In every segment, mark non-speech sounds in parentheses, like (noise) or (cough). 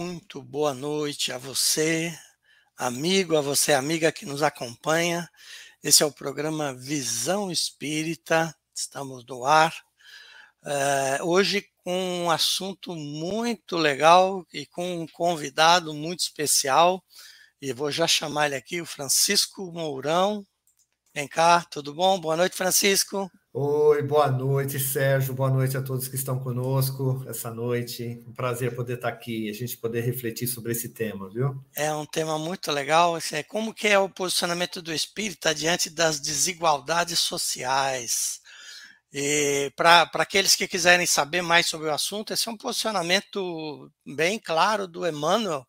Muito boa noite a você, amigo, a você, amiga que nos acompanha. Esse é o programa Visão Espírita, estamos no ar. É, hoje com um assunto muito legal e com um convidado muito especial. E vou já chamar ele aqui, o Francisco Mourão. Vem cá, tudo bom? Boa noite, Francisco. Oi, boa noite, Sérgio. Boa noite a todos que estão conosco essa noite. Um prazer poder estar aqui e a gente poder refletir sobre esse tema, viu? É um tema muito legal. É como que é o posicionamento do espírita diante das desigualdades sociais. E para aqueles que quiserem saber mais sobre o assunto, esse é um posicionamento bem claro do Emmanuel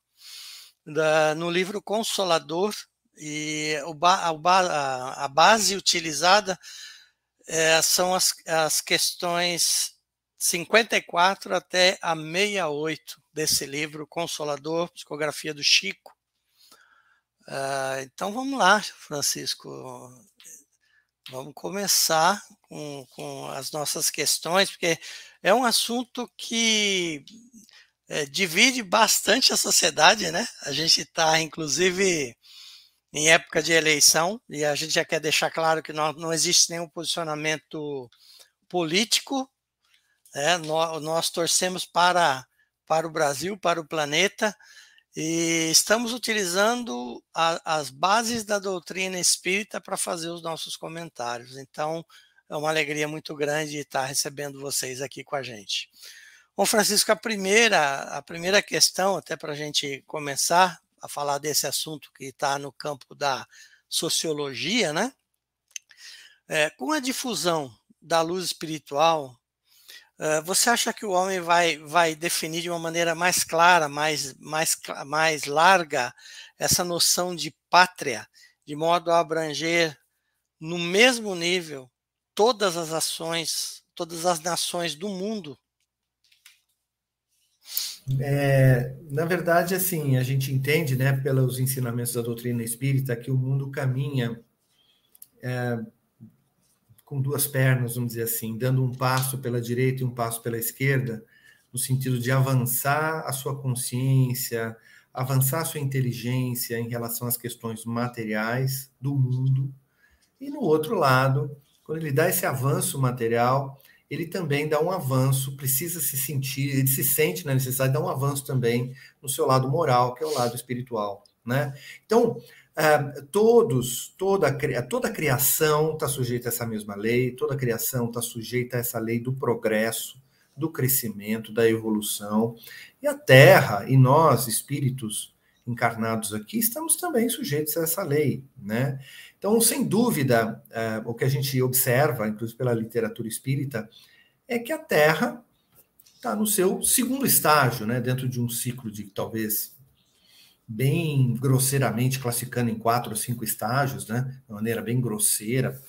da, no livro Consolador. E o, a, a base utilizada é, são as, as questões 54 até a 68 desse livro, Consolador, Psicografia do Chico. Uh, então vamos lá, Francisco. Vamos começar com, com as nossas questões, porque é um assunto que é, divide bastante a sociedade, né? A gente está, inclusive, em época de eleição, e a gente já quer deixar claro que não, não existe nenhum posicionamento político, né? nós, nós torcemos para, para o Brasil, para o planeta, e estamos utilizando a, as bases da doutrina espírita para fazer os nossos comentários. Então, é uma alegria muito grande estar recebendo vocês aqui com a gente. Bom, Francisco, a primeira, a primeira questão, até para a gente começar, a falar desse assunto que está no campo da sociologia, né? É, com a difusão da luz espiritual, é, você acha que o homem vai, vai definir de uma maneira mais clara, mais, mais, mais larga, essa noção de pátria, de modo a abranger no mesmo nível todas as ações, todas as nações do mundo? É, na verdade, assim, a gente entende, né, pelos ensinamentos da doutrina espírita, que o mundo caminha é, com duas pernas, vamos dizer assim, dando um passo pela direita e um passo pela esquerda, no sentido de avançar a sua consciência, avançar a sua inteligência em relação às questões materiais do mundo, e no outro lado, quando ele dá esse avanço material, ele também dá um avanço, precisa se sentir, ele se sente na necessidade de dar um avanço também no seu lado moral, que é o lado espiritual, né? Então, uh, todos, toda, toda a criação está sujeita a essa mesma lei, toda a criação está sujeita a essa lei do progresso, do crescimento, da evolução, e a Terra e nós, espíritos encarnados aqui, estamos também sujeitos a essa lei, né? Então, sem dúvida, é, o que a gente observa, inclusive pela literatura espírita, é que a Terra está no seu segundo estágio, né, dentro de um ciclo de talvez bem grosseiramente classificando em quatro ou cinco estágios, né, de maneira bem grosseira,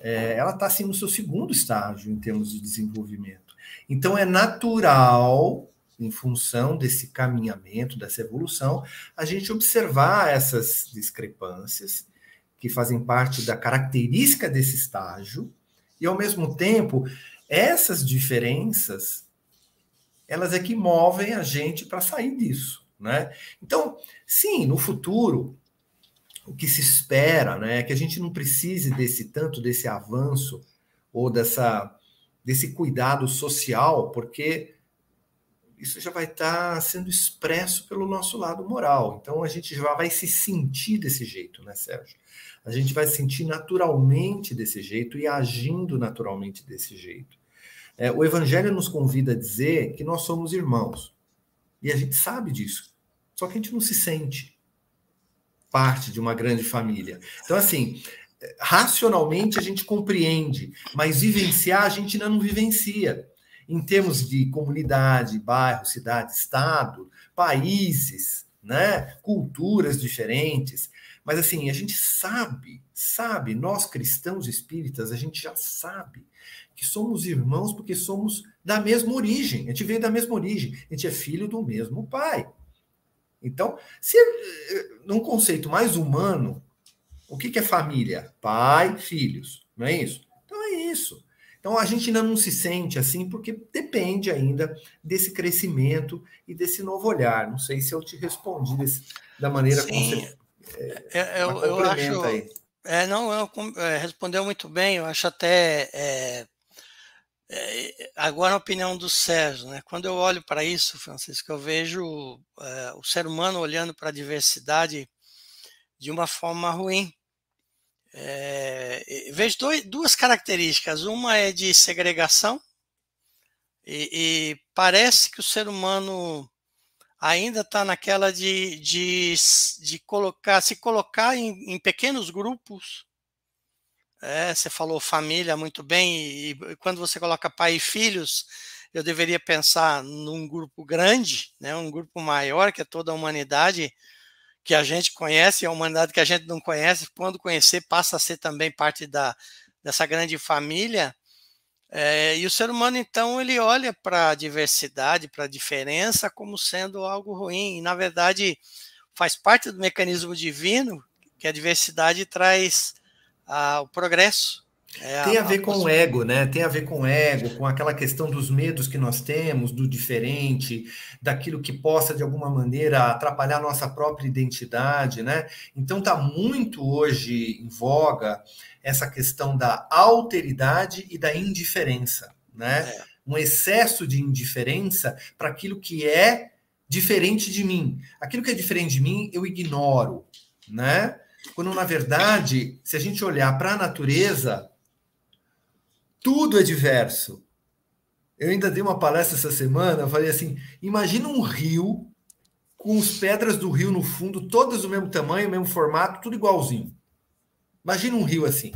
é, ela está assim no seu segundo estágio em termos de desenvolvimento. Então é natural, em função desse caminhamento, dessa evolução, a gente observar essas discrepâncias que fazem parte da característica desse estágio, e ao mesmo tempo, essas diferenças, elas é que movem a gente para sair disso, né? Então, sim, no futuro, o que se espera, né, é que a gente não precise desse tanto desse avanço ou dessa desse cuidado social, porque isso já vai estar tá sendo expresso pelo nosso lado moral. Então a gente já vai se sentir desse jeito, né, Sérgio? a gente vai sentir naturalmente desse jeito e agindo naturalmente desse jeito. É, o Evangelho nos convida a dizer que nós somos irmãos. E a gente sabe disso. Só que a gente não se sente parte de uma grande família. Então, assim, racionalmente a gente compreende, mas vivenciar a gente ainda não vivencia. Em termos de comunidade, bairro, cidade, estado, países, né, culturas diferentes, mas assim, a gente sabe, sabe, nós cristãos espíritas, a gente já sabe que somos irmãos porque somos da mesma origem. A gente veio da mesma origem, a gente é filho do mesmo pai. Então, se eh, num conceito mais humano, o que, que é família? Pai, filhos, não é isso? Então é isso. Então a gente ainda não se sente assim, porque depende ainda desse crescimento e desse novo olhar. Não sei se eu te respondi desse, da maneira Sim, como você. É, é eu, eu acho. Aí. É, não, eu, é, respondeu muito bem. Eu acho até é, é, agora a opinião do Sérgio, né? Quando eu olho para isso, Francisco, eu vejo é, o ser humano olhando para a diversidade de uma forma ruim. É, vejo dois, duas características. Uma é de segregação, e, e parece que o ser humano ainda está naquela de, de, de, colocar, se colocar em, em pequenos grupos. É, você falou família muito bem, e, e, quando você coloca pai e filhos, eu deveria pensar num grupo grande, né, um grupo maior, que é toda a humanidade, que a gente conhece, a humanidade que a gente não conhece, quando conhecer, passa a ser também parte da, dessa grande família. É, e o ser humano, então, ele olha para a diversidade, para a diferença, como sendo algo ruim. E, na verdade, faz parte do mecanismo divino que a diversidade traz ah, o progresso. É tem a, a ver com o ego, né? Tem a ver com o ego, com aquela questão dos medos que nós temos, do diferente, daquilo que possa de alguma maneira atrapalhar a nossa própria identidade, né? Então está muito hoje em voga essa questão da alteridade e da indiferença, né? É. Um excesso de indiferença para aquilo que é diferente de mim. Aquilo que é diferente de mim, eu ignoro, né? Quando na verdade, se a gente olhar para a natureza, tudo é diverso. Eu ainda dei uma palestra essa semana, falei assim: imagina um rio com as pedras do rio no fundo, todas do mesmo tamanho, mesmo formato, tudo igualzinho. Imagina um rio assim.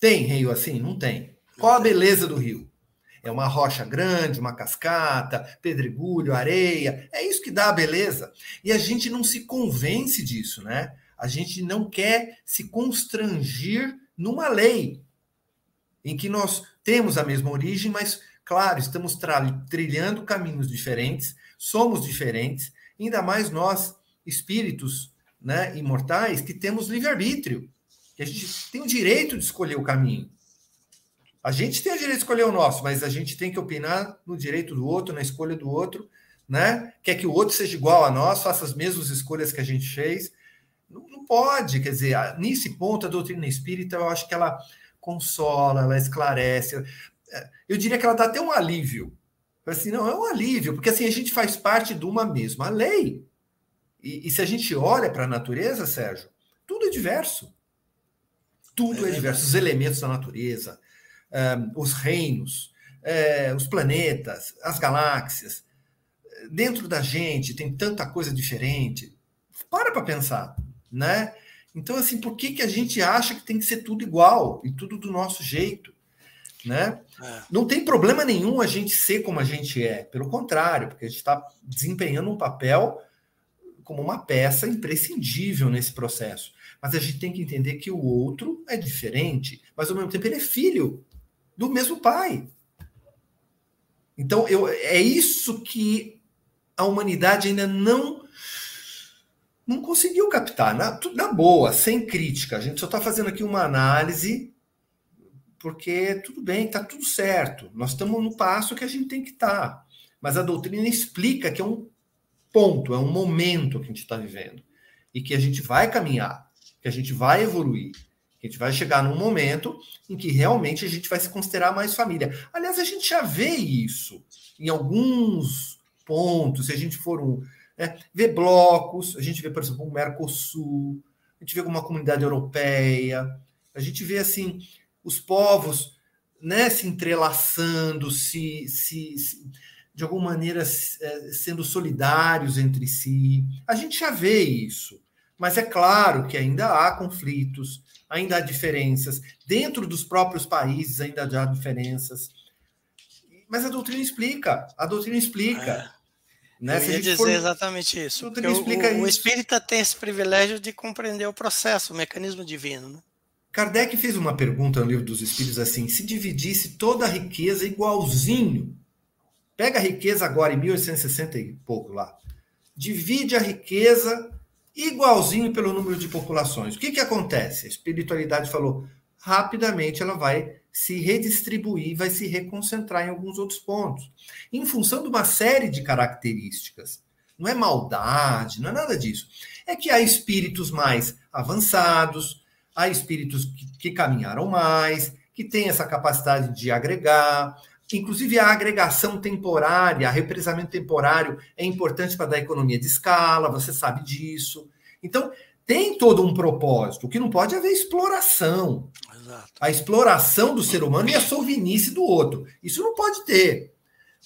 Tem rio assim? Não tem. Qual a beleza do rio? É uma rocha grande, uma cascata, pedregulho, areia. É isso que dá a beleza. E a gente não se convence disso, né? A gente não quer se constrangir numa lei em que nós temos a mesma origem, mas, claro, estamos trilhando caminhos diferentes, somos diferentes, ainda mais nós, espíritos né, imortais, que temos livre-arbítrio, que a gente tem o direito de escolher o caminho. A gente tem o direito de escolher o nosso, mas a gente tem que opinar no direito do outro, na escolha do outro, né? Quer que o outro seja igual a nós, faça as mesmas escolhas que a gente fez. Não, não pode, quer dizer, nesse ponto a doutrina espírita, eu acho que ela consola, ela esclarece. Eu diria que ela dá até um alívio. Assim, não, é um alívio, porque assim a gente faz parte de uma mesma lei. E, e se a gente olha para a natureza, Sérgio, tudo é diverso. Tudo é, é diverso. Os elementos da natureza, um, os reinos, é, os planetas, as galáxias. Dentro da gente tem tanta coisa diferente. Para para pensar, né? Então, assim, por que, que a gente acha que tem que ser tudo igual e tudo do nosso jeito? Né? É. Não tem problema nenhum a gente ser como a gente é, pelo contrário, porque a gente está desempenhando um papel como uma peça imprescindível nesse processo. Mas a gente tem que entender que o outro é diferente, mas ao mesmo tempo ele é filho do mesmo pai. Então, eu, é isso que a humanidade ainda não não conseguiu captar, na, na boa, sem crítica. A gente só está fazendo aqui uma análise, porque tudo bem, está tudo certo. Nós estamos no passo que a gente tem que estar. Tá. Mas a doutrina explica que é um ponto, é um momento que a gente está vivendo. E que a gente vai caminhar, que a gente vai evoluir. Que a gente vai chegar num momento em que realmente a gente vai se considerar mais família. Aliás, a gente já vê isso em alguns pontos. Se a gente for um, é, vê blocos, a gente vê, por exemplo, o Mercosul, a gente vê uma comunidade europeia, a gente vê assim os povos né, se entrelaçando, se, se, se de alguma maneira é, sendo solidários entre si. A gente já vê isso, mas é claro que ainda há conflitos, ainda há diferenças dentro dos próprios países, ainda há diferenças. Mas a doutrina explica, a doutrina explica. Né? Eu ia dizer for... exatamente isso. O, o, o espírita tem esse privilégio de compreender o processo, o mecanismo divino. Né? Kardec fez uma pergunta no livro dos Espíritos assim: se dividisse toda a riqueza igualzinho, pega a riqueza agora em 1860 e pouco lá, divide a riqueza igualzinho pelo número de populações. O que, que acontece? A espiritualidade falou: rapidamente ela vai se redistribuir, vai se reconcentrar em alguns outros pontos, em função de uma série de características. Não é maldade, não é nada disso. É que há espíritos mais avançados, há espíritos que, que caminharam mais, que têm essa capacidade de agregar, Inclusive, a agregação temporária, a represamento temporário é importante para dar economia de escala, você sabe disso. Então, tem todo um propósito. O que não pode é haver exploração. Exato. A exploração do ser humano e a sovinice do outro. Isso não pode ter.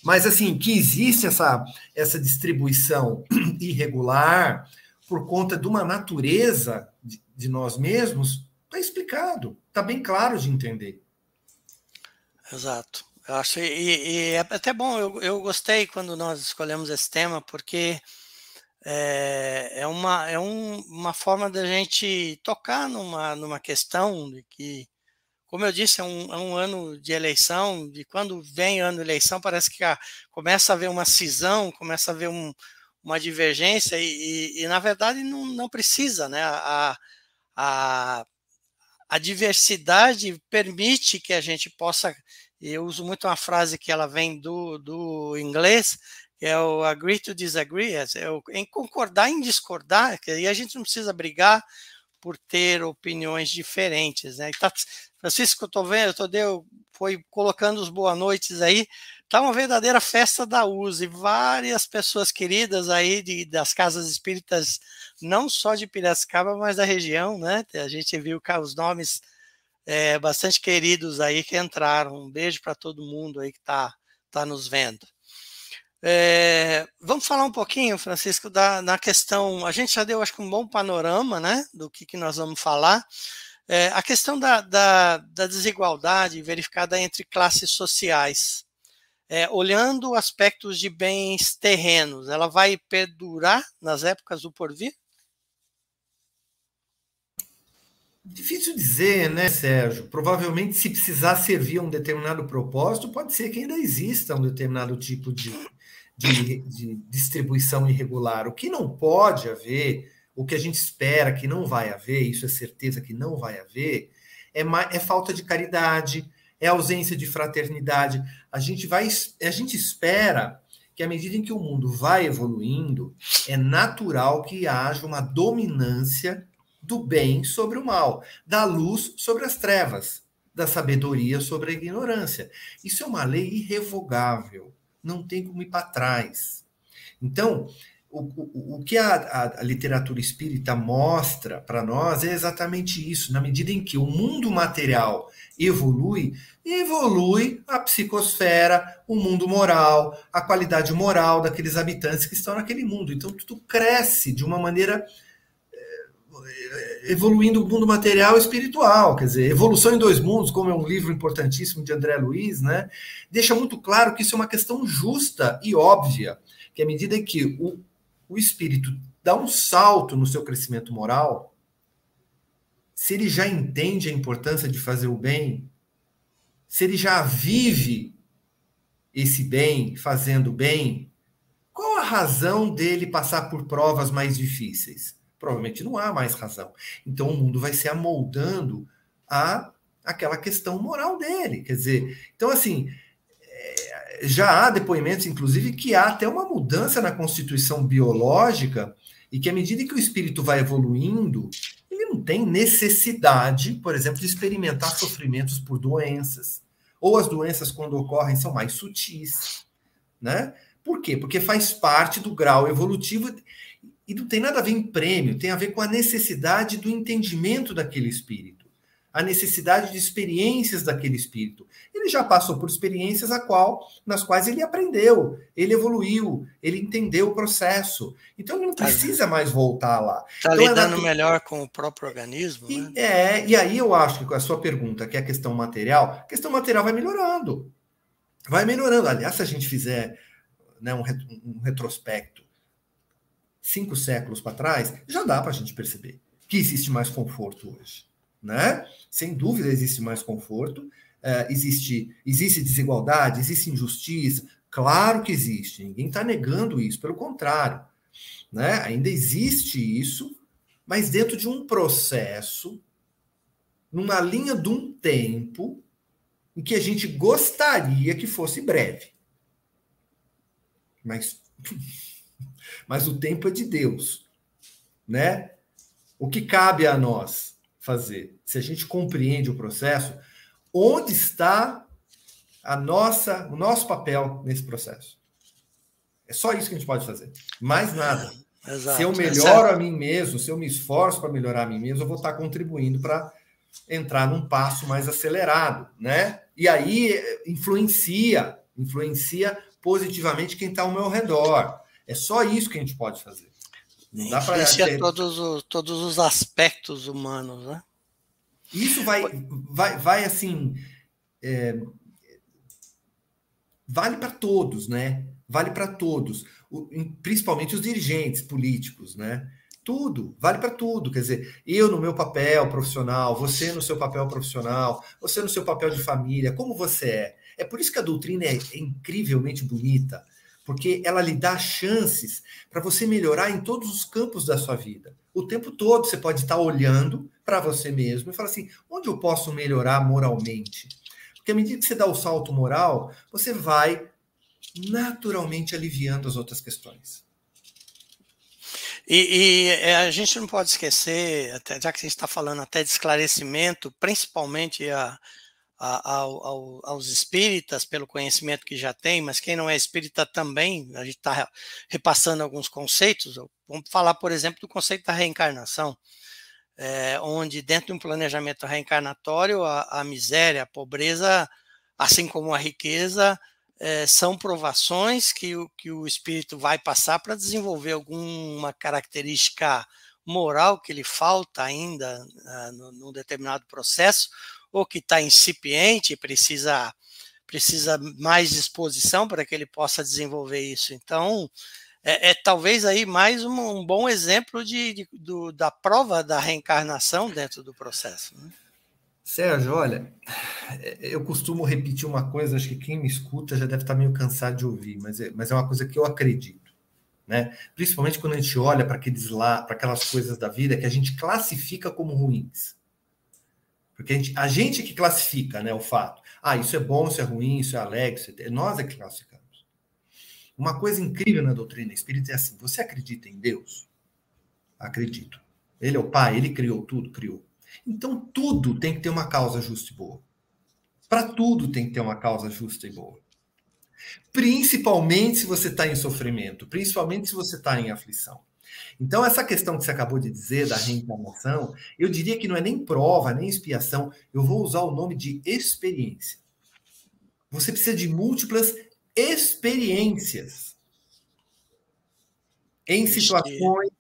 Mas, assim, que existe essa, essa distribuição (clears throat) irregular por conta de uma natureza de, de nós mesmos, está explicado. Está bem claro de entender. Exato. Eu acho, e, e, é até bom, eu, eu gostei quando nós escolhemos esse tema, porque é, é, uma, é um, uma forma da gente tocar numa, numa questão de que, como eu disse, é um, é um ano de eleição, de quando vem ano de eleição, parece que ah, começa a haver uma cisão, começa a haver um, uma divergência, e, e, e, na verdade não, não precisa, né? A, a, a diversidade permite que a gente possa eu uso muito uma frase que ela vem do, do inglês, que é o agree to disagree, é o, em concordar em discordar, aí a gente não precisa brigar por ter opiniões diferentes, né? Tá, Francisco, estou vendo, eu tô deu, foi colocando os boa noites aí, tá uma verdadeira festa da USE, várias pessoas queridas aí de, das casas espíritas, não só de Piracicaba, mas da região, né? A gente viu os nomes é, bastante queridos aí que entraram. Um beijo para todo mundo aí que está tá nos vendo. É, vamos falar um pouquinho, Francisco, da, na questão. A gente já deu, acho que, um bom panorama né, do que, que nós vamos falar. É, a questão da, da, da, desigualdade verificada entre classes sociais. É, olhando aspectos de bens terrenos, ela vai perdurar nas épocas do porvir? Difícil dizer, né, Sérgio? Provavelmente, se precisar servir a um determinado propósito, pode ser que ainda exista um determinado tipo de, de, de distribuição irregular. O que não pode haver, o que a gente espera que não vai haver, isso é certeza que não vai haver, é, é falta de caridade, é ausência de fraternidade. A gente vai, a gente espera que à medida em que o mundo vai evoluindo, é natural que haja uma dominância do bem sobre o mal, da luz sobre as trevas, da sabedoria sobre a ignorância. Isso é uma lei irrevogável, não tem como ir para trás. Então, o, o, que a, a, a literatura espírita mostra para nós é exatamente isso. Na medida em que o mundo material evolui, evolui a psicosfera, o mundo moral, a qualidade moral daqueles habitantes que estão naquele mundo. Então, tudo cresce de uma maneira evoluindo o mundo material e espiritual, quer dizer, Evolução em Dois Mundos, como é um livro importantíssimo de André Luiz, né, deixa muito claro que isso é uma questão justa e óbvia, que à medida que o, o espírito dá um salto no seu crescimento moral, se ele já entende a importância de fazer o bem, se ele já vive esse bem, fazendo bem, qual a razão dele passar por provas mais difíceis? provavelmente não há mais razão. Então o mundo vai se amoldando a aquela questão moral dele. Quer dizer, então assim, já há depoimentos, inclusive, que há até uma mudança na constituição biológica e que à medida que o espírito vai evoluindo, ele não tem necessidade, por exemplo, de experimentar sofrimentos por doenças. Ou as doenças, quando ocorrem, são mais sutis. Né? Por quê? Porque faz parte do grau evolutivo e não tem nada a ver em prêmio, tem a ver com a necessidade do entendimento daquele espírito, a necessidade de experiências daquele espírito. Ele já passou por experiências a qual, nas quais ele aprendeu, ele evoluiu, ele entendeu o processo. Então ele não tá precisa mais voltar lá. Está então, lidando ela... melhor com o próprio organismo. E, né? É, e aí eu acho que com a sua pergunta, que é a questão material, a questão material vai melhorando. Vai melhorando. Aliás, se a gente fizer né, um, um retrospecto cinco séculos para trás, já dá para a gente perceber que existe mais conforto hoje. Né? Sem dúvida existe mais conforto, é, existe, existe desigualdade, existe injustiça, claro que existe, ninguém está negando isso, pelo contrário. Né? Ainda existe isso, mas dentro de um processo, numa linha de um tempo e que a gente gostaria que fosse breve. Mas, (laughs) mas o tempo é de Deus, né? O que cabe a nós fazer? Se a gente compreende o processo, onde está a nossa, o nosso papel nesse processo? É só isso que a gente pode fazer. Mais nada. Exato. Se eu melhoro a mim mesmo, se eu me esforço para melhorar a mim mesmo, eu vou estar contribuindo para entrar num passo mais acelerado, né? E aí influencia, influencia positivamente quem está ao meu redor. É só isso que a gente pode fazer. Não dá para ter... todos os, todos os aspectos humanos, né? Isso vai, vai, vai assim, é, vale para todos, né? Vale para todos, principalmente os dirigentes políticos, né? Tudo, vale para tudo. Quer dizer, eu no meu papel profissional, você no seu papel profissional, você no seu papel de família, como você é. É por isso que a doutrina é incrivelmente bonita, porque ela lhe dá chances para você melhorar em todos os campos da sua vida. O tempo todo você pode estar olhando para você mesmo e falar assim: onde eu posso melhorar moralmente? Porque à medida que você dá o salto moral, você vai naturalmente aliviando as outras questões. E, e, é, a gente não pode esquecer, até, já que a gente está falando até de esclarecimento, principalmente a, a, ao, aos espíritas, pelo conhecimento que já tem, mas quem não é espírita também, a gente está repassando alguns conceitos. Vamos falar, por exemplo, do conceito da reencarnação, é, onde dentro de um planejamento reencarnatório, a, a miséria, a pobreza, assim como a riqueza, é, são provações que o, que o espírito vai passar para desenvolver alguma característica moral que lhe falta ainda uh, num determinado processo, ou que está incipiente precisa, precisa mais disposição para que ele possa desenvolver isso. Então, é, é talvez aí mais um, um bom exemplo de, de do, da prova da reencarnação dentro do processo. Né? Sérgio, olha, eu costumo repetir uma coisa, acho que quem me escuta já deve estar meio cansado de ouvir, mas é, mas é uma coisa que eu acredito, né? Principalmente quando a gente olha para aqueles lá, para aquelas coisas da vida que a gente classifica como ruins. Porque a gente, a gente que classifica, né, o fato. Ah, isso é bom, isso é ruim, isso é alegre, isso é... nós é que classificamos. Uma coisa incrível na doutrina espírita é assim: você acredita em Deus? Acredito. Ele é o Pai, ele criou tudo, criou. Então, tudo tem que ter uma causa justa e boa. Para tudo tem que ter uma causa justa e boa. Principalmente se você está em sofrimento, principalmente se você está em aflição. Então, essa questão que você acabou de dizer da reencarnação, eu diria que não é nem prova, nem expiação, eu vou usar o nome de experiência. Você precisa de múltiplas experiências em situações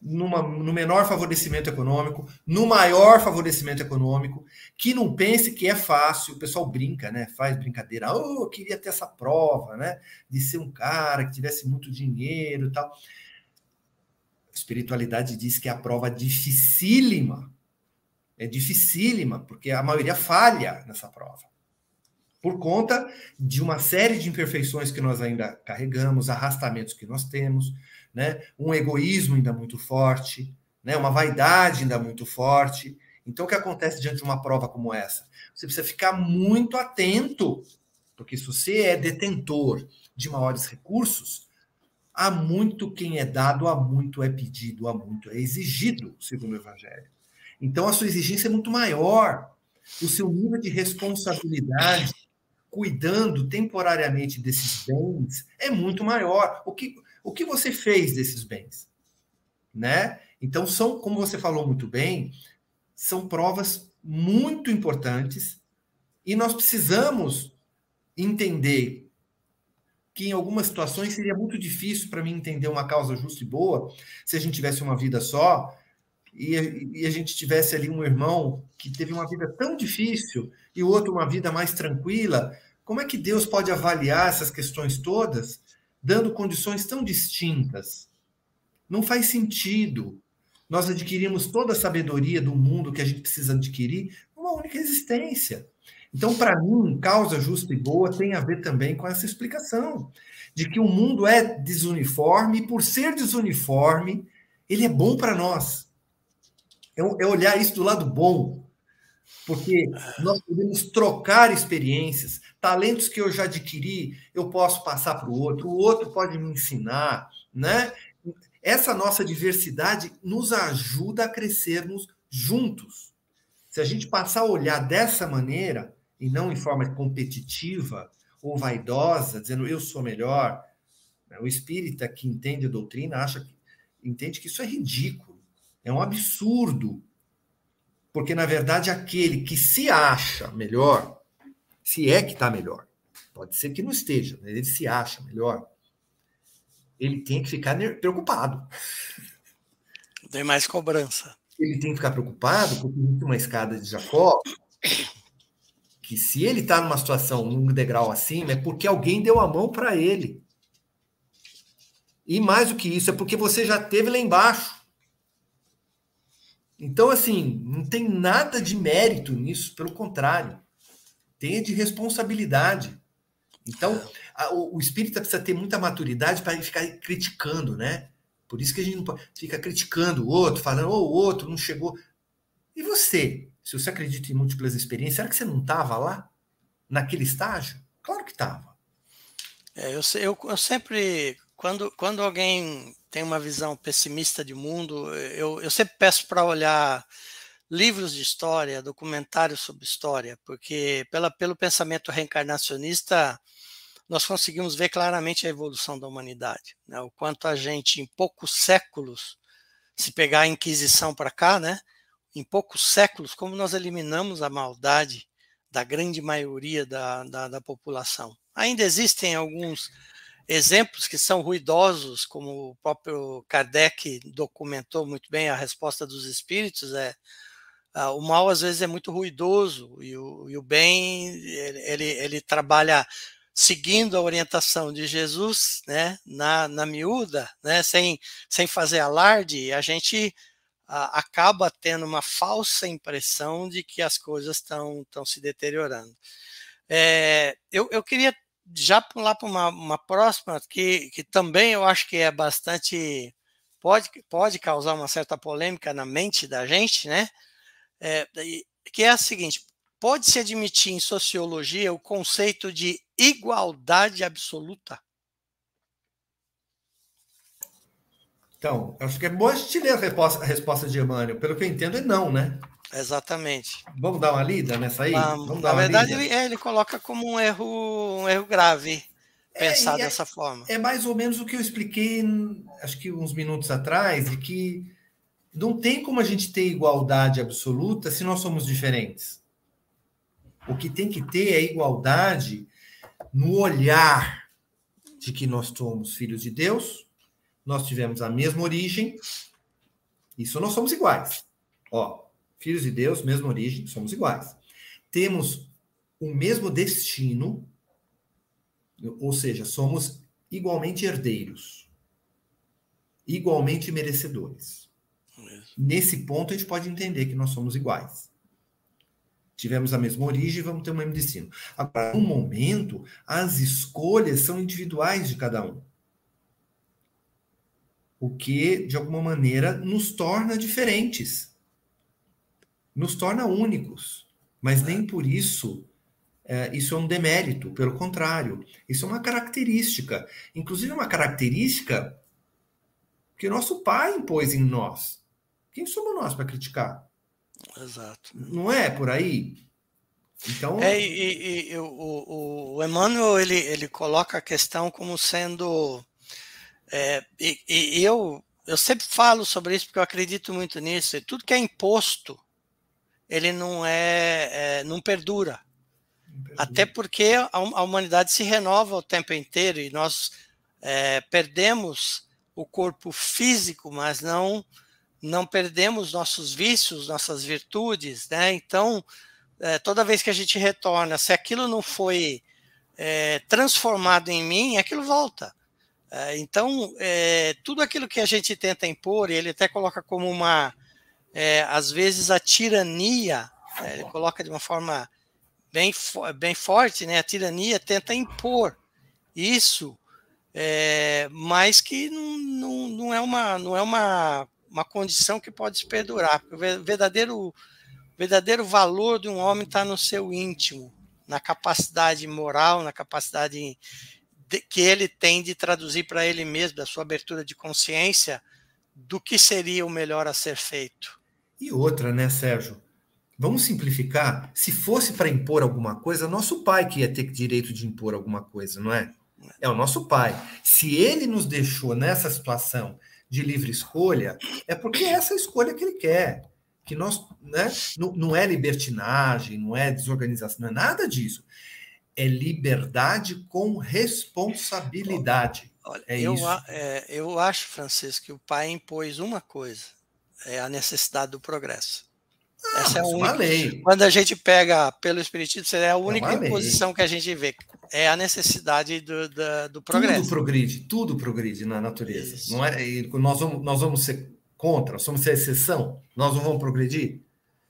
numa, no menor favorecimento econômico, no maior favorecimento econômico, que não pense que é fácil, o pessoal brinca, né? Faz brincadeira, oh, eu queria ter essa prova, né? De ser um cara que tivesse muito dinheiro e tal. Espiritualidade diz que é a prova dificílima. É dificílima, porque a maioria falha nessa prova. Por conta de uma série de imperfeições que nós ainda carregamos, arrastamentos que nós temos, né? um egoísmo ainda muito forte, né? uma vaidade ainda muito forte. Então, o que acontece diante de uma prova como essa? Você precisa ficar muito atento, porque se você é detentor de maiores recursos, há muito quem é dado, há muito é pedido, há muito é exigido, segundo o Evangelho. Então, a sua exigência é muito maior. O seu nível de responsabilidade, cuidando temporariamente desses bens, é muito maior. O que, o que você fez desses bens? Né? Então, são, como você falou muito bem, são provas muito importantes e nós precisamos entender que em algumas situações seria muito difícil para mim entender uma causa justa e boa se a gente tivesse uma vida só e, e, a gente tivesse ali um irmão que teve uma vida tão difícil e o outro uma vida mais tranquila. Como é que Deus pode avaliar essas questões todas dando condições tão distintas. Não faz sentido. Nós adquirimos toda a sabedoria do mundo que a gente precisa adquirir numa única existência. Então, para mim, causa justa e boa tem a ver também com essa explicação de que o mundo é desuniforme e, por ser desuniforme, ele é bom para nós. É, é olhar isso do lado bom. Porque nós podemos trocar experiências, talentos que eu já adquiri, eu posso passar para o outro, o outro pode me ensinar, né? Essa nossa diversidade nos ajuda a crescermos juntos. Se a gente passar a olhar dessa maneira, e não em forma competitiva ou vaidosa, dizendo eu sou melhor, né? o espírita que entende a doutrina acha que entende que isso é ridículo, é um absurdo porque, na verdade, aquele que se acha melhor, se é que está melhor, pode ser que não esteja, mas ele se acha melhor, ele tem que ficar preocupado. Tem mais cobrança. Ele tem que ficar preocupado porque existe uma escada de Jacó que se ele está numa situação, num degrau acima, é porque alguém deu a mão para ele. E mais do que isso, é porque você já teve lá embaixo. Então, assim, não tem nada de mérito nisso, pelo contrário, tem de responsabilidade. Então, a, o, o espírita precisa ter muita maturidade para ficar criticando, né? Por isso que a gente não fica criticando o outro, falando, oh, o outro não chegou. E você? Se você acredita em múltiplas experiências, será que você não estava lá? Naquele estágio? Claro que estava. É, eu, eu, eu sempre, quando, quando alguém tem uma visão pessimista de mundo. Eu, eu sempre peço para olhar livros de história, documentários sobre história, porque pela, pelo pensamento reencarnacionista nós conseguimos ver claramente a evolução da humanidade, né? o quanto a gente, em poucos séculos, se pegar a Inquisição para cá, né? Em poucos séculos, como nós eliminamos a maldade da grande maioria da, da, da população. Ainda existem alguns exemplos que são ruidosos, como o próprio Kardec documentou muito bem a resposta dos espíritos, é ah, o mal às vezes é muito ruidoso e o, e o bem ele, ele, trabalha seguindo a orientação de Jesus, né, na, na miúda, né, sem, sem fazer alarde, a gente acaba tendo uma falsa impressão de que as coisas estão se deteriorando. É, eu, eu queria já pular para uma, uma próxima que, que também eu acho que é bastante pode, pode causar uma certa polêmica na mente da gente, né? É, que é a seguinte: pode-se admitir em sociologia o conceito de igualdade absoluta? Então, acho que é bom a gente ler a resposta, a resposta de Emmanuel. Pelo que eu entendo, é não, né? Exatamente. Vamos dar uma lida nessa aí? Vamos na verdade, ele, é, ele, coloca como um erro, um erro grave é, pensar é, dessa forma. É mais ou menos o que eu expliquei, acho que uns minutos atrás, de que não tem como a gente ter igualdade absoluta se nós somos diferentes. O que tem que ter é igualdade no olhar de que nós somos filhos de Deus, nós tivemos a mesma origem, isso nós somos iguais. Ó, filhos de Deus, mesma origem, somos iguais. Temos o mesmo destino, ou seja, somos igualmente herdeiros, igualmente merecedores. Nesse ponto, a gente pode entender que nós somos iguais. Tivemos a mesma origem, vamos ter o mesmo destino. Agora, no momento, as escolhas são individuais de cada um. O que, de alguma maneira, nos torna diferentes nos torna únicos, mas nem por isso é, isso é um demérito, pelo contrário, isso é uma característica, inclusive uma característica que nosso pai impôs em nós. Quem somos nós para criticar? Exato. Não é por aí? Então. É, e, e o, o, o, Emmanuel ele, ele coloca a questão como sendo. É, e, e eu, eu sempre falo sobre isso porque eu acredito muito nisso. Tudo que é imposto ele não é, é não perdura. Até porque a, a, humanidade se renova o tempo inteiro e nós é, perdemos o corpo físico, mas não não perdemos nossos vícios, nossas virtudes, né? Então, é, toda vez que a gente retorna, se aquilo não foi é, transformado em mim, aquilo volta. É, então, é, tudo aquilo que a gente tenta impor, ele até coloca como uma é, às vezes a tirania, é, ele coloca de uma forma bem, bem forte, né? A tirania tenta impor isso, é, mas que não, não, não, é, uma, não é uma, uma condição que pode se perdurar. O verdadeiro verdadeiro valor de um homem está no seu íntimo, na capacidade moral, na capacidade de, que ele tem de traduzir para ele mesmo, da sua abertura de consciência, do que seria o melhor a ser feito. E outra, né, Sérgio? Vamos simplificar. Se fosse para impor alguma coisa, nosso pai que ia ter direito de impor alguma coisa, não é? É o nosso pai. Se ele nos deixou nessa situação de livre escolha, é porque é essa escolha que ele quer. Que nós, né, não, não é libertinagem, não é desorganização, não é nada disso. É liberdade com responsabilidade. Olha, é eu, isso. É, eu acho, Francisco, que o pai impôs uma coisa: é a necessidade do progresso. Ah, Essa é a única. Lei. Quando a gente pega pelo Espiritismo, é a única é posição que a gente vê. É a necessidade do, do, do progresso. Tudo progride, tudo progride na natureza. Isso. Não é, nós, vamos, nós vamos ser contra, nós vamos ser exceção, nós não vamos progredir.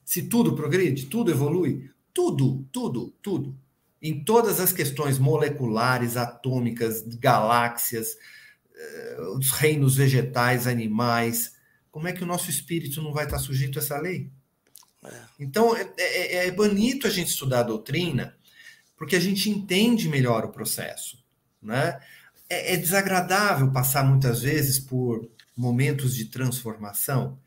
Se tudo progride, tudo evolui, tudo, tudo, tudo. Em todas as questões moleculares, atômicas, galáxias, eh, os reinos vegetais, animais, como é que o nosso espírito não vai estar sujeito a essa lei? É. Então, é, é, é, bonito a gente estudar a doutrina, porque a gente entende melhor o processo. Né? É, é desagradável passar muitas vezes por momentos de transformação.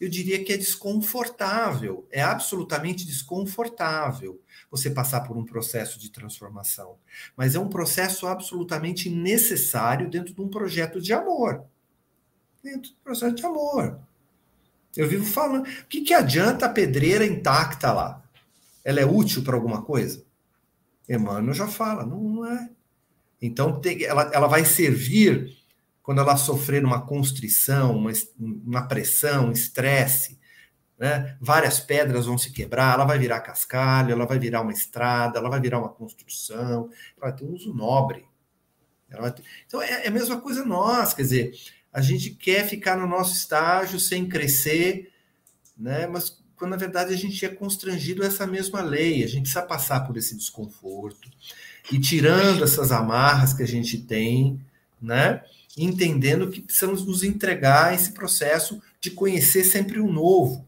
Eu diria que é desconfortável, é absolutamente desconfortável você passar por um processo de transformação. Mas é um processo absolutamente necessário dentro de um projeto de amor. Dentro do processo de amor. Eu vivo falando. O que, que adianta a pedreira intacta lá? Ela é útil para alguma coisa? Emmanuel já fala, não, não é. Então, tem, ela, ela vai servir quando ela sofrer uma constrição, uma, uma pressão, um estresse. Né? Várias pedras vão se quebrar, ela vai virar cascalho, ela vai virar uma estrada, ela vai virar uma construção, ela vai ter um uso nobre. Ter... Então, é, é a mesma coisa nós, quer dizer, a gente quer ficar no nosso estágio sem crescer, né? Mas quando na verdade a gente é constrangido a essa mesma lei, a gente precisa passar por esse desconforto e tirando essas amarras que a gente tem, né? Entendendo que precisamos nos entregar a esse processo de conhecer sempre o novo.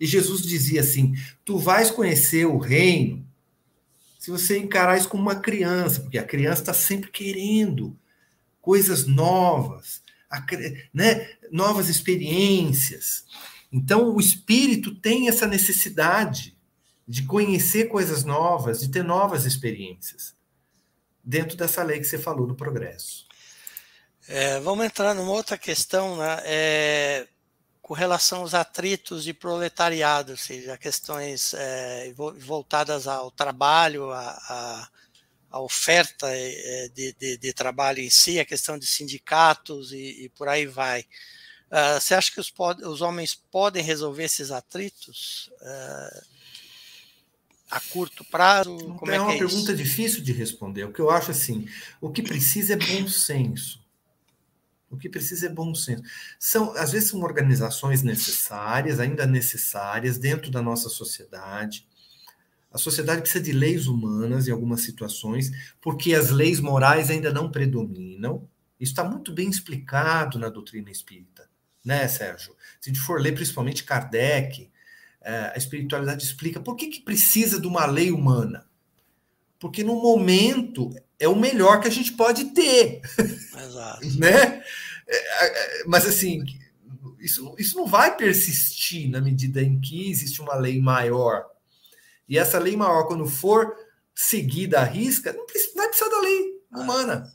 E Jesus dizia assim: Tu vais conhecer o reino se você encarar isso como uma criança, porque a criança está sempre querendo coisas novas, né, novas experiências. Então, o espírito tem essa necessidade de conhecer coisas novas, de ter novas experiências, dentro dessa lei que você falou do progresso. É, vamos entrar numa outra questão, né? É, com relação aos atritos de proletariado, ou seja, questões é, voltadas ao trabalho, a oferta eh, de, de, de, trabalho em si, a questão de sindicatos e, e por aí vai. Uh, você acha que os, os, homens podem resolver esses atritos uh, a curto prazo? Como é, é uma é pergunta isso? difícil de responder. O que eu acho assim, o que precisa é bom senso. O que precisa é bom senso. São, às vezes são organizações necessárias, ainda necessárias dentro da nossa sociedade a sociedade precisa de leis humanas em algumas situações, porque as leis morais ainda não predominam. Isso está muito bem explicado na doutrina espírita, né, Sérgio? Se a gente for ler principalmente Kardec, é, a espiritualidade explica por que, que precisa de uma lei humana. Porque no momento é o melhor que a gente pode ter. Exato. (laughs) né? É, é, mas assim, isso, isso não vai persistir na medida em que existe uma lei maior e essa lei maior, quando for seguida à risca, não precisa, vai precisar da lei humana.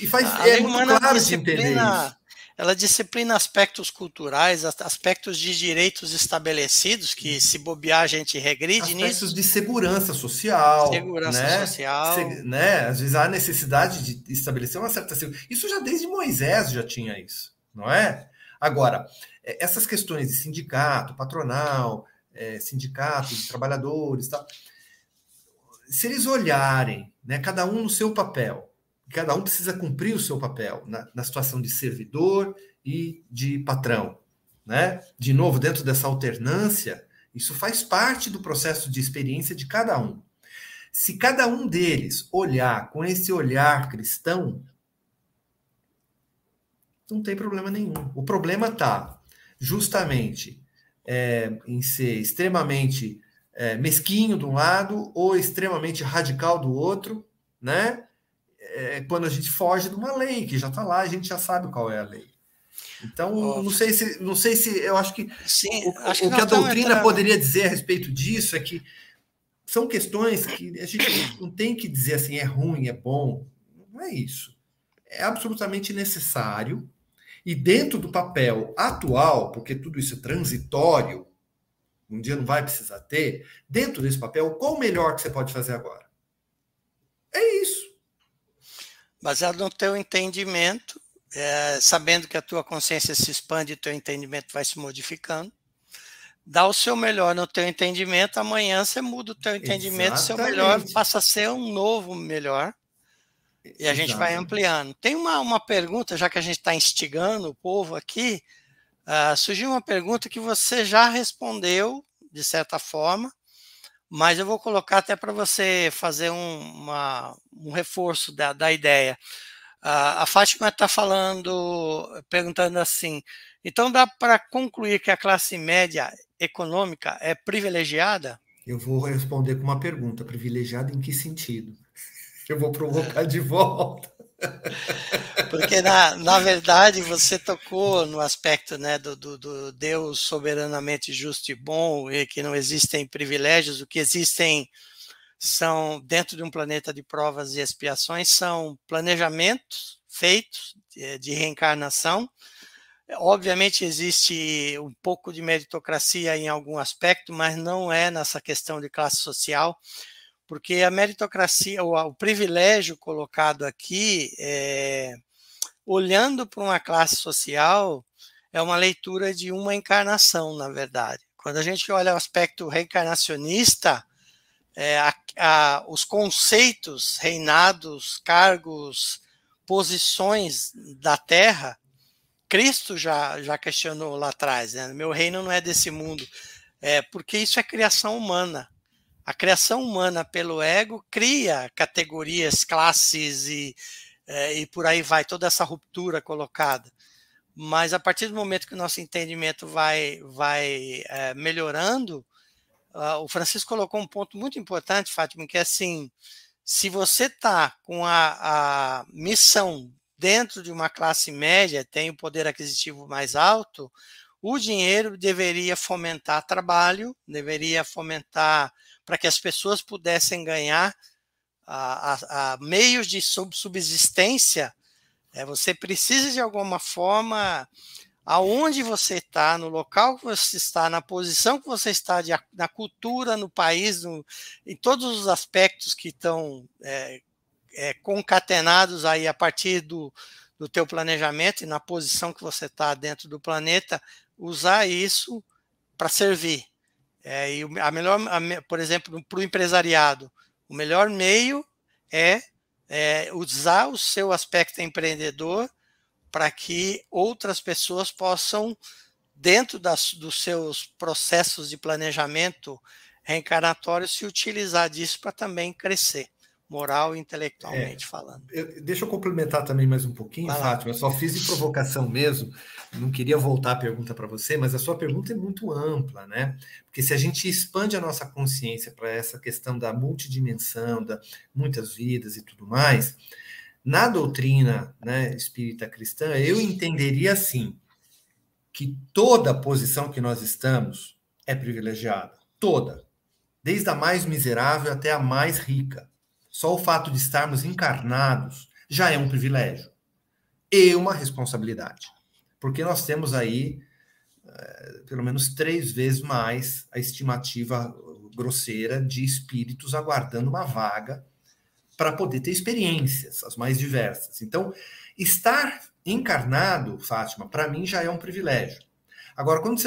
E faz, a é muito claro de entender isso. Ela disciplina aspectos culturais, aspectos de direitos estabelecidos, que se bobear a gente regride aspectos nisso. Aspectos de segurança social. Segurança né? social. Se, né? Às vezes há necessidade de estabelecer uma certa segurança. Isso já desde Moisés já tinha isso, não é? Agora, é, essas questões de sindicato, patronal, é, sindicatos, de trabalhadores, tal. Se eles olharem, né, cada um no seu papel, cada um precisa cumprir o seu papel na, na situação de servidor e de patrão, né? De novo, dentro dessa alternância, isso faz parte do processo de experiência de cada um. Se cada um deles olhar com esse olhar cristão, não tem problema nenhum. O problema está justamente é, em ser extremamente é, mesquinho de um lado ou extremamente radical do outro, né? É, quando a gente foge de uma lei que já está lá, a gente já sabe qual é a lei. Então, oh. não sei se, não sei se, eu acho que Sim, o, acho que, o que a doutrina entrando. poderia dizer a respeito disso é que são questões que a gente não tem que dizer assim é ruim, é bom, não é isso. É absolutamente necessário e dentro do papel atual, porque tudo isso é transitório, um dia não vai precisar ter, dentro desse papel, qual o melhor que você pode fazer agora? É isso. Baseado no teu entendimento, é, sabendo que a tua consciência se expande e o teu entendimento vai se modificando, dá o seu melhor no teu entendimento, amanhã você muda o teu entendimento, o seu melhor passa a ser um novo melhor, e a gente vai ampliando. Tem uma, uma pergunta, já que a gente está instigando o povo aqui, uh, surgiu uma pergunta que você já respondeu, de certa forma, mas eu vou colocar até para você fazer um, uma, um reforço da, da ideia. Uh, a Fátima está falando, perguntando assim, então dá para concluir que a classe média econômica é privilegiada? Eu vou responder com uma pergunta: privilegiada em que sentido? (laughs) Eu vou provocar de volta. (laughs) Porque, na, na verdade, você tocou no aspecto né, do, do, do, Deus soberanamente justo e bom, e que não existem privilégios, o que existem são, dentro de um planeta de provas e expiações, são planejamentos feitos de, de reencarnação. Obviamente, existe um pouco de meritocracia em algum aspecto, mas não é nessa questão de classe social porque a meritocracia, o, o privilégio colocado aqui, é, olhando para uma classe social, é uma leitura de uma encarnação, na verdade. Quando a gente olha o aspecto reencarnacionista, é, a, a, os conceitos, reinados, cargos, posições da Terra, Cristo já, já questionou lá atrás, né? meu reino não é desse mundo, é, porque isso é criação humana. A criação humana pelo ego cria categorias, classes e, é, e por aí vai, toda essa ruptura colocada. Mas a partir do momento que o nosso entendimento vai, vai é, melhorando, uh, o Francisco colocou um ponto muito importante, Fátima, que é assim: se você está com a, a missão dentro de uma classe média, tem o poder aquisitivo mais alto, o dinheiro deveria fomentar trabalho, deveria fomentar para que as pessoas pudessem ganhar a, a, a meios de subsistência, é, você precisa de alguma forma, aonde você está, no local que você está, na posição que você está, de, na cultura, no país, no, em todos os aspectos que estão é, é, concatenados aí a partir do, do teu planejamento e na posição que você está dentro do planeta, usar isso para servir. É, e a melhor, a, por exemplo, para o empresariado, o melhor meio é, é usar o seu aspecto empreendedor para que outras pessoas possam, dentro das, dos seus processos de planejamento reencarnatório, se utilizar disso para também crescer moral e intelectualmente é, falando. Eu, deixa eu complementar também mais um pouquinho, Vai Fátima. Eu só fiz de provocação mesmo, não queria voltar a pergunta para você, mas a sua pergunta é muito ampla, né? Porque se a gente expande a nossa consciência para essa questão da multidimensão, da muitas vidas e tudo mais, na doutrina né, espírita cristã, eu entenderia assim que toda posição que nós estamos é privilegiada, toda, desde a mais miserável até a mais rica. Só o fato de estarmos encarnados já é um privilégio e uma responsabilidade. Porque nós temos aí é, pelo menos três vezes mais a estimativa grosseira de espíritos aguardando uma vaga para poder ter experiências, as mais diversas. Então, estar encarnado, Fátima, para mim já é um privilégio. Agora, quando você